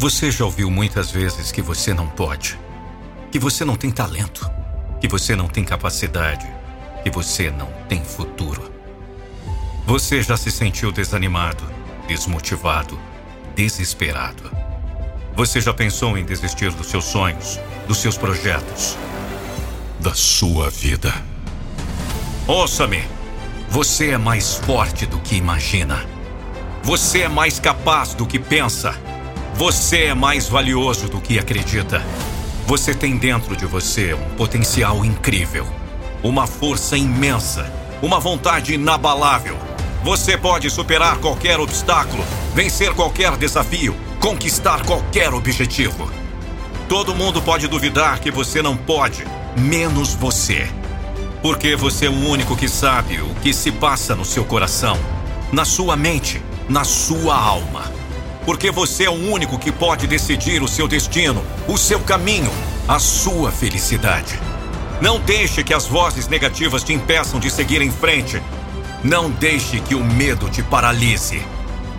Você já ouviu muitas vezes que você não pode, que você não tem talento, que você não tem capacidade, que você não tem futuro. Você já se sentiu desanimado, desmotivado, desesperado. Você já pensou em desistir dos seus sonhos, dos seus projetos, da sua vida? Ouça-me! Você é mais forte do que imagina. Você é mais capaz do que pensa. Você é mais valioso do que acredita. Você tem dentro de você um potencial incrível, uma força imensa, uma vontade inabalável. Você pode superar qualquer obstáculo, vencer qualquer desafio, conquistar qualquer objetivo. Todo mundo pode duvidar que você não pode, menos você. Porque você é o único que sabe o que se passa no seu coração, na sua mente, na sua alma. Porque você é o único que pode decidir o seu destino, o seu caminho, a sua felicidade. Não deixe que as vozes negativas te impeçam de seguir em frente. Não deixe que o medo te paralise.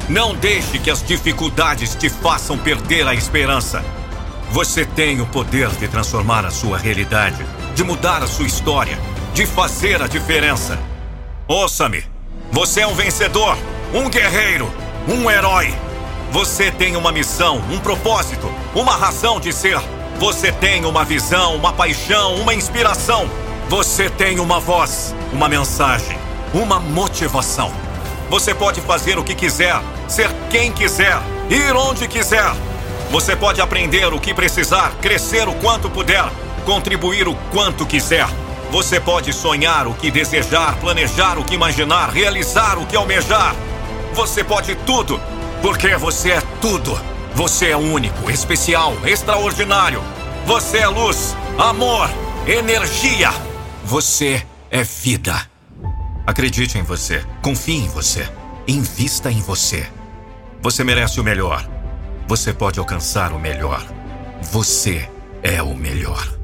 Não deixe que as dificuldades te façam perder a esperança. Você tem o poder de transformar a sua realidade, de mudar a sua história, de fazer a diferença. Ouça-me. Você é um vencedor, um guerreiro, um herói. Você tem uma missão, um propósito, uma razão de ser. Você tem uma visão, uma paixão, uma inspiração. Você tem uma voz, uma mensagem, uma motivação. Você pode fazer o que quiser, ser quem quiser, ir onde quiser. Você pode aprender o que precisar, crescer o quanto puder, contribuir o quanto quiser. Você pode sonhar o que desejar, planejar o que imaginar, realizar o que almejar. Você pode tudo, porque você é tudo. Você é único, especial, extraordinário. Você é luz, amor, energia. Você é vida. Acredite em você, confie em você, invista em você. Você merece o melhor. Você pode alcançar o melhor. Você é o melhor.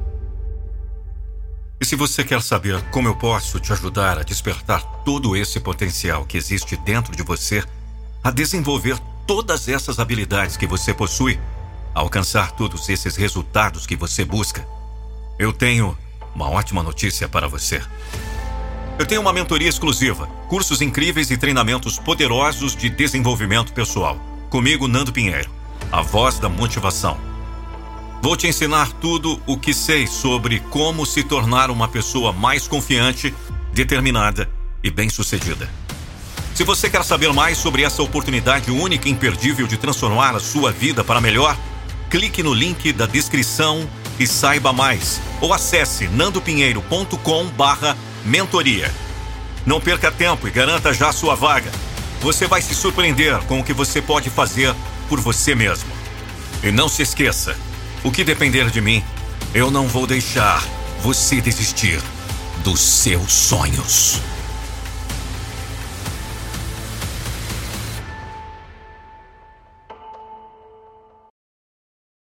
E se você quer saber como eu posso te ajudar a despertar todo esse potencial que existe dentro de você, a desenvolver todas essas habilidades que você possui, a alcançar todos esses resultados que você busca, eu tenho uma ótima notícia para você. Eu tenho uma mentoria exclusiva, cursos incríveis e treinamentos poderosos de desenvolvimento pessoal. Comigo, Nando Pinheiro, a voz da motivação. Vou te ensinar tudo o que sei sobre como se tornar uma pessoa mais confiante, determinada e bem-sucedida. Se você quer saber mais sobre essa oportunidade única e imperdível de transformar a sua vida para melhor, clique no link da descrição e saiba mais. Ou acesse nandopinheiro.com/barra mentoria. Não perca tempo e garanta já sua vaga. Você vai se surpreender com o que você pode fazer por você mesmo. E não se esqueça: o que depender de mim, eu não vou deixar você desistir dos seus sonhos.